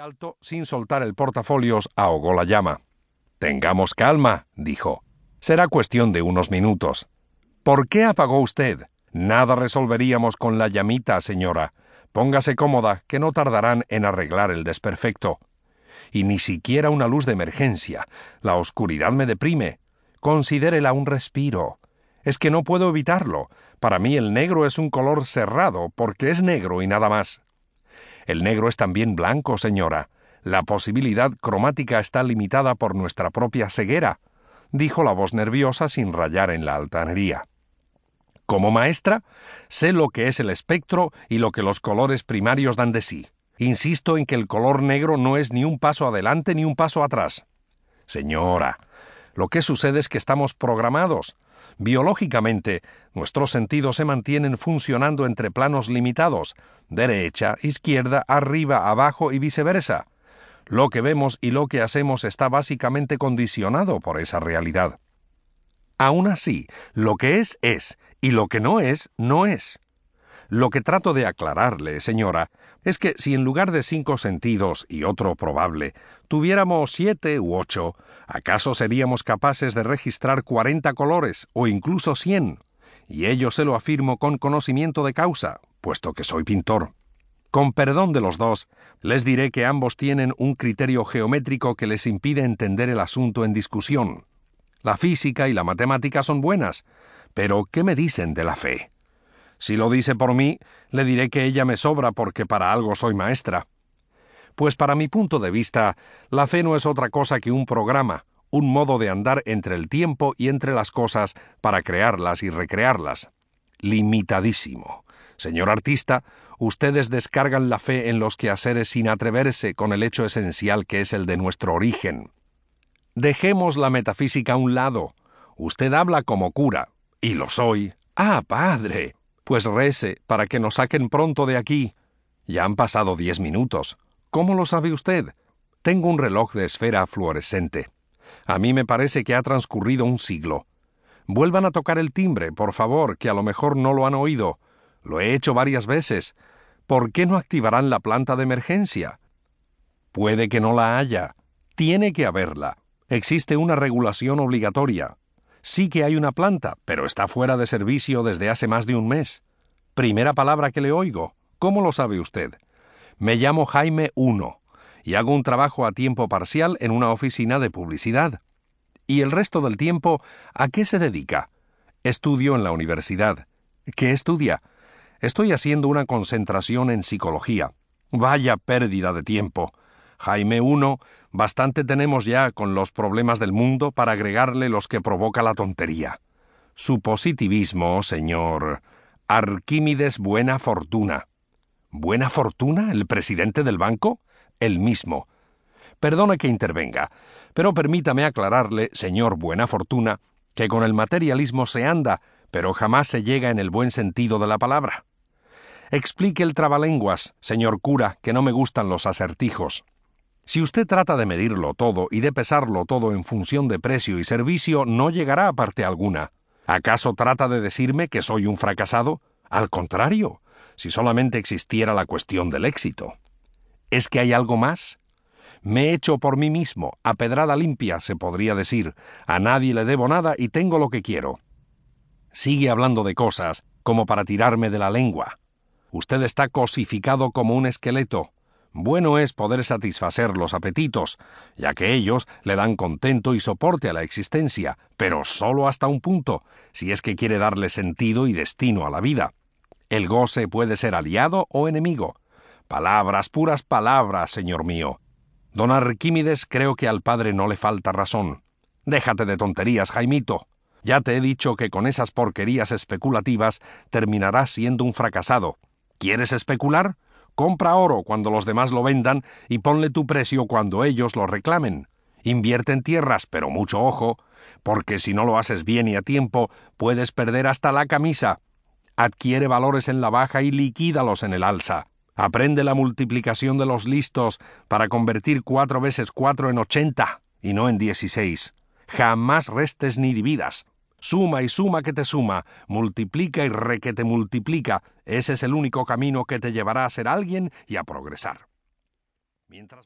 alto, sin soltar el portafolios, ahogó la llama. Tengamos calma, dijo. Será cuestión de unos minutos. ¿Por qué apagó usted? Nada resolveríamos con la llamita, señora. Póngase cómoda, que no tardarán en arreglar el desperfecto. Y ni siquiera una luz de emergencia. La oscuridad me deprime. Considérela un respiro. Es que no puedo evitarlo. Para mí el negro es un color cerrado, porque es negro y nada más. El negro es también blanco, señora. La posibilidad cromática está limitada por nuestra propia ceguera, dijo la voz nerviosa sin rayar en la altanería. Como maestra, sé lo que es el espectro y lo que los colores primarios dan de sí. Insisto en que el color negro no es ni un paso adelante ni un paso atrás. Señora, lo que sucede es que estamos programados. Biológicamente, nuestros sentidos se mantienen funcionando entre planos limitados, derecha, izquierda, arriba, abajo y viceversa. Lo que vemos y lo que hacemos está básicamente condicionado por esa realidad. Aún así, lo que es es, y lo que no es, no es. Lo que trato de aclararle, señora, es que si en lugar de cinco sentidos y otro probable, tuviéramos siete u ocho, ¿acaso seríamos capaces de registrar cuarenta colores o incluso cien? Y ello se lo afirmo con conocimiento de causa, puesto que soy pintor. Con perdón de los dos, les diré que ambos tienen un criterio geométrico que les impide entender el asunto en discusión. La física y la matemática son buenas, pero ¿qué me dicen de la fe? Si lo dice por mí, le diré que ella me sobra porque para algo soy maestra. Pues para mi punto de vista, la fe no es otra cosa que un programa, un modo de andar entre el tiempo y entre las cosas para crearlas y recrearlas. Limitadísimo. Señor artista, ustedes descargan la fe en los quehaceres sin atreverse con el hecho esencial que es el de nuestro origen. Dejemos la metafísica a un lado. Usted habla como cura, y lo soy. Ah, padre. Pues rece para que nos saquen pronto de aquí. Ya han pasado diez minutos. ¿Cómo lo sabe usted? Tengo un reloj de esfera fluorescente. A mí me parece que ha transcurrido un siglo. Vuelvan a tocar el timbre, por favor, que a lo mejor no lo han oído. Lo he hecho varias veces. ¿Por qué no activarán la planta de emergencia? Puede que no la haya. Tiene que haberla. Existe una regulación obligatoria. Sí que hay una planta, pero está fuera de servicio desde hace más de un mes. Primera palabra que le oigo. ¿Cómo lo sabe usted? Me llamo Jaime I y hago un trabajo a tiempo parcial en una oficina de publicidad. ¿Y el resto del tiempo a qué se dedica? Estudio en la universidad. ¿Qué estudia? Estoy haciendo una concentración en psicología. Vaya pérdida de tiempo. Jaime I, bastante tenemos ya con los problemas del mundo para agregarle los que provoca la tontería. Su positivismo, señor. Arquímedes Buena Fortuna. ¿Buena Fortuna, el presidente del banco? El mismo. Perdone que intervenga, pero permítame aclararle, señor Buena Fortuna, que con el materialismo se anda, pero jamás se llega en el buen sentido de la palabra. Explique el trabalenguas, señor cura, que no me gustan los acertijos. Si usted trata de medirlo todo y de pesarlo todo en función de precio y servicio, no llegará a parte alguna. ¿Acaso trata de decirme que soy un fracasado? Al contrario, si solamente existiera la cuestión del éxito. ¿Es que hay algo más? Me he hecho por mí mismo, a pedrada limpia, se podría decir. A nadie le debo nada y tengo lo que quiero. Sigue hablando de cosas, como para tirarme de la lengua. Usted está cosificado como un esqueleto, bueno es poder satisfacer los apetitos, ya que ellos le dan contento y soporte a la existencia, pero solo hasta un punto, si es que quiere darle sentido y destino a la vida. El goce puede ser aliado o enemigo. Palabras, puras palabras, señor mío. Don Arquímedes creo que al padre no le falta razón. Déjate de tonterías, Jaimito. Ya te he dicho que con esas porquerías especulativas terminarás siendo un fracasado. ¿Quieres especular? Compra oro cuando los demás lo vendan y ponle tu precio cuando ellos lo reclamen. Invierte en tierras, pero mucho ojo, porque si no lo haces bien y a tiempo, puedes perder hasta la camisa. Adquiere valores en la baja y liquídalos en el alza. Aprende la multiplicación de los listos para convertir cuatro veces cuatro en ochenta y no en dieciséis. Jamás restes ni dividas. Suma y suma que te suma, multiplica y re que te multiplica. Ese es el único camino que te llevará a ser alguien y a progresar. Mientras